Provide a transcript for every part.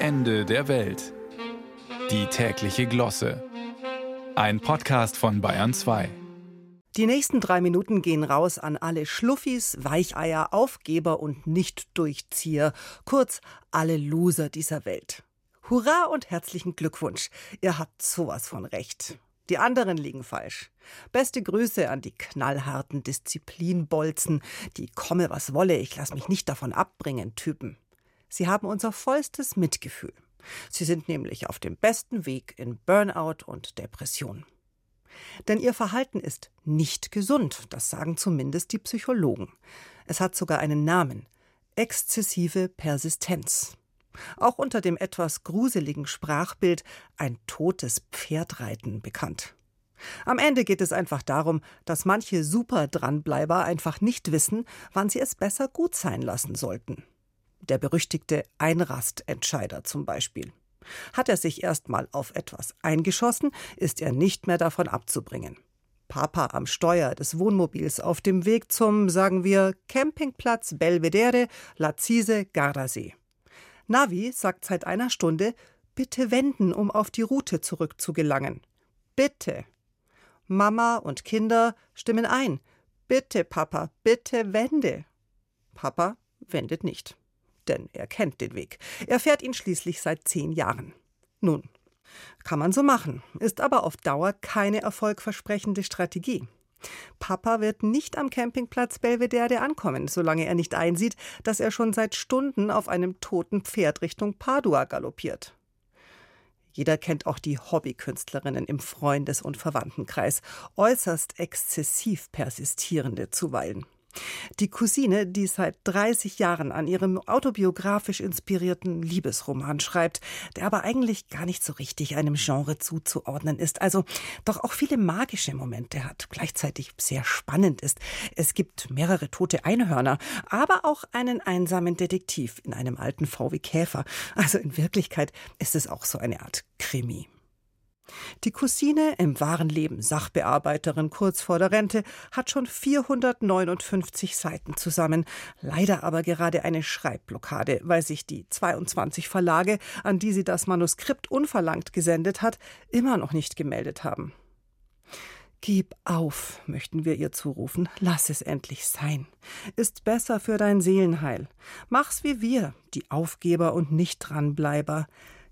Ende der Welt. Die tägliche Glosse. Ein Podcast von Bayern 2. Die nächsten drei Minuten gehen raus an alle Schluffis, Weicheier, Aufgeber und Nicht-Durchzieher, kurz alle Loser dieser Welt. Hurra und herzlichen Glückwunsch. Ihr habt sowas von recht. Die anderen liegen falsch. Beste Grüße an die knallharten Disziplinbolzen, die komme was wolle, ich lass mich nicht davon abbringen Typen. Sie haben unser vollstes Mitgefühl. Sie sind nämlich auf dem besten Weg in Burnout und Depression. Denn ihr Verhalten ist nicht gesund, das sagen zumindest die Psychologen. Es hat sogar einen Namen exzessive Persistenz. Auch unter dem etwas gruseligen Sprachbild ein totes Pferdreiten bekannt. Am Ende geht es einfach darum, dass manche super Dranbleiber einfach nicht wissen, wann sie es besser gut sein lassen sollten. Der berüchtigte Einrastentscheider zum Beispiel. Hat er sich erstmal auf etwas eingeschossen, ist er nicht mehr davon abzubringen. Papa am Steuer des Wohnmobils auf dem Weg zum, sagen wir, Campingplatz Belvedere, Lazise, Gardasee. Navi sagt seit einer Stunde, bitte wenden, um auf die Route zurückzugelangen. Bitte. Mama und Kinder stimmen ein. Bitte, Papa, bitte wende. Papa wendet nicht denn er kennt den Weg. Er fährt ihn schließlich seit zehn Jahren. Nun, kann man so machen, ist aber auf Dauer keine erfolgversprechende Strategie. Papa wird nicht am Campingplatz Belvedere ankommen, solange er nicht einsieht, dass er schon seit Stunden auf einem toten Pferd Richtung Padua galoppiert. Jeder kennt auch die Hobbykünstlerinnen im Freundes- und Verwandtenkreis, äußerst exzessiv persistierende zuweilen. Die Cousine, die seit 30 Jahren an ihrem autobiografisch inspirierten Liebesroman schreibt, der aber eigentlich gar nicht so richtig einem Genre zuzuordnen ist, also doch auch viele magische Momente hat, gleichzeitig sehr spannend ist. Es gibt mehrere tote Einhörner, aber auch einen einsamen Detektiv in einem alten VW Käfer. Also in Wirklichkeit ist es auch so eine Art Krimi. Die Cousine, im wahren Leben Sachbearbeiterin kurz vor der Rente, hat schon 459 Seiten zusammen, leider aber gerade eine Schreibblockade, weil sich die 22 Verlage, an die sie das Manuskript unverlangt gesendet hat, immer noch nicht gemeldet haben. Gib auf, möchten wir ihr zurufen, lass es endlich sein. Ist besser für dein Seelenheil. Mach's wie wir, die Aufgeber und Nicht-Dranbleiber.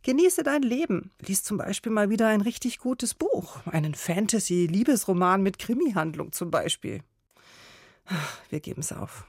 Genieße dein Leben. Lies zum Beispiel mal wieder ein richtig gutes Buch. Einen Fantasy-Liebesroman mit Krimi-Handlung zum Beispiel. Wir geben's auf.